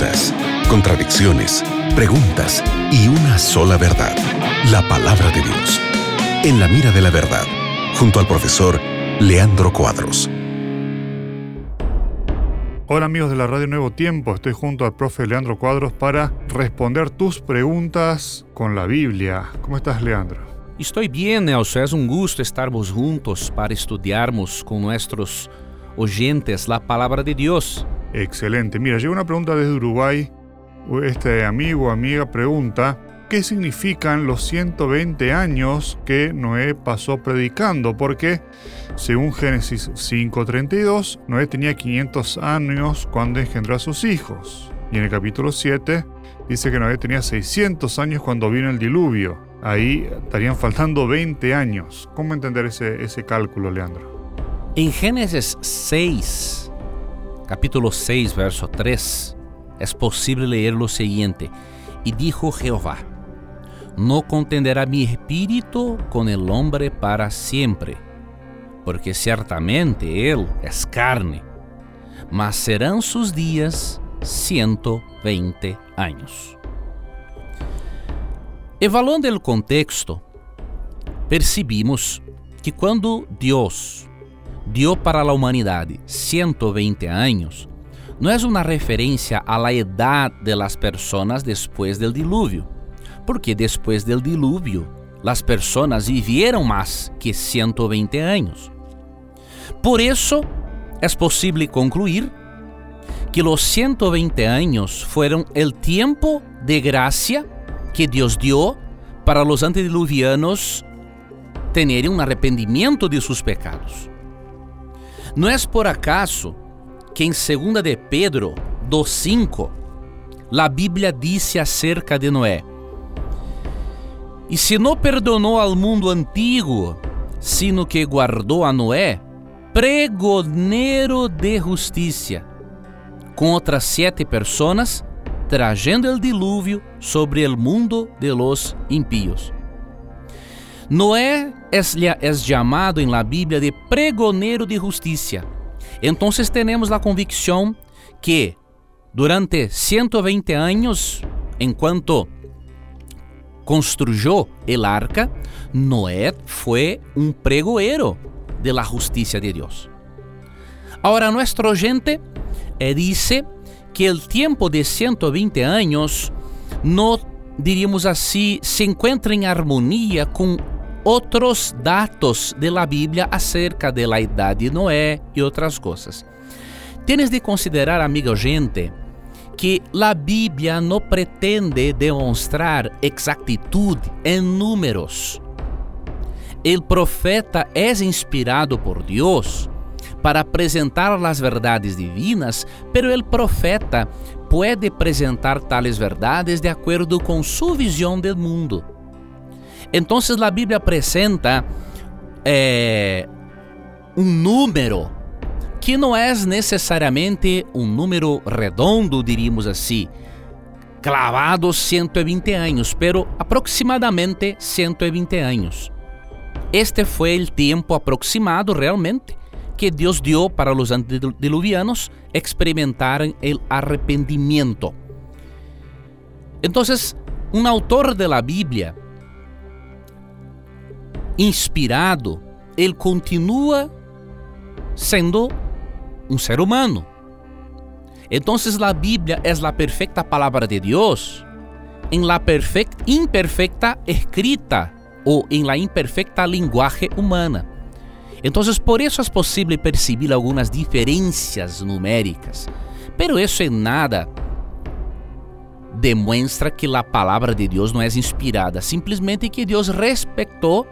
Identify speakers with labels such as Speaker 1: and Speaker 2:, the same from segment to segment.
Speaker 1: dudas, contradicciones, preguntas y una sola verdad, la palabra de Dios. En la mira de la verdad, junto al profesor Leandro Cuadros.
Speaker 2: Hola amigos de la Radio Nuevo Tiempo, estoy junto al profe Leandro Cuadros para responder tus preguntas con la Biblia. ¿Cómo estás Leandro?
Speaker 3: Estou bem, Nelson. É um gusto estarmos juntos para estudarmos com nossos oyentes a palavra de Deus.
Speaker 2: Excelente. Mira, llega una pregunta desde Uruguay. Este amigo o amiga pregunta, ¿qué significan los 120 años que Noé pasó predicando? Porque, según Génesis 5.32, Noé tenía 500 años cuando engendró a sus hijos. Y en el capítulo 7 dice que Noé tenía 600 años cuando vino el diluvio ahí estarían faltando 20 años. ¿Cómo entender ese, ese cálculo, Leandro?
Speaker 3: En Génesis 6, capítulo 6, verso 3, es posible leer lo siguiente. Y dijo Jehová, no contenderá mi espíritu con el hombre para siempre, porque ciertamente él es carne, mas serán sus días 120 años. Evaluando o contexto, percebimos que quando Deus deu para a humanidade 120 anos, não é uma referência à la edad de las personas después del diluvio, porque después del diluvio las personas vivieron mais que 120 anos. Por isso, é possível concluir que os 120 anos foram o tempo de graça que Deus dio para os antediluvianos terem um arrependimento de seus pecados. Não é por acaso que em 2 de Pedro 2:5 a Bíblia disse acerca de Noé: E se não perdonou ao mundo antigo, sino que guardou a Noé, pregoneiro de justiça, com outras sete pessoas trayendo el diluvio sobre el mundo de los impíos. Noé é chamado em la Bíblia de pregoneiro de justiça. Então, temos a convicção que durante 120 anos, enquanto construiu o arca, Noé foi um pregoeiro de la de Deus. Agora, nuestro gente eh, diz que o tempo de 120 anos, não diríamos assim, se encontra em harmonia com outros dados de la Bíblia acerca de la idade de Noé e outras coisas. Tienes de considerar, amigo gente, que a Bíblia não pretende demonstrar exactitude em números. O profeta é inspirado por Deus para apresentar as verdades divinas, pero el profeta pode apresentar tales verdades de acordo com sua visão do mundo. Então, a Bíblia apresenta eh, um número que não é necessariamente um número redondo, diríamos assim, clavado 120 anos, pero aproximadamente 120 anos. Este foi o tempo aproximado realmente que Deus dio para os antediluvianos experimentaran el arrependimiento. Entonces, un autor de la Biblia, inspirado, ele continua sendo um ser humano. Então, a Bíblia é a perfeita palavra de Deus em la perfecta, imperfecta escrita ou em la imperfecta linguagem humana. Então, por isso é possível perceber algumas diferenças numéricas, pero isso em nada demonstra que a palavra de Deus não é inspirada, simplesmente que Deus respeitou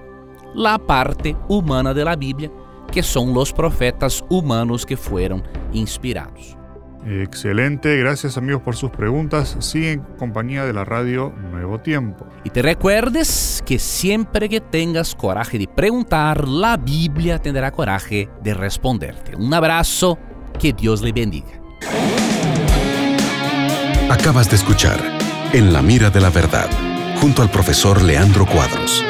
Speaker 3: a parte humana da Bíblia, que são os profetas humanos que foram inspirados.
Speaker 2: Excelente, gracias amigos por sus preguntas. Sigue en compañía de la radio Nuevo Tiempo.
Speaker 3: Y te recuerdes que siempre que tengas coraje de preguntar, la Biblia tendrá coraje de responderte. Un abrazo, que Dios le bendiga.
Speaker 1: Acabas de escuchar En la mira de la verdad, junto al profesor Leandro Cuadros.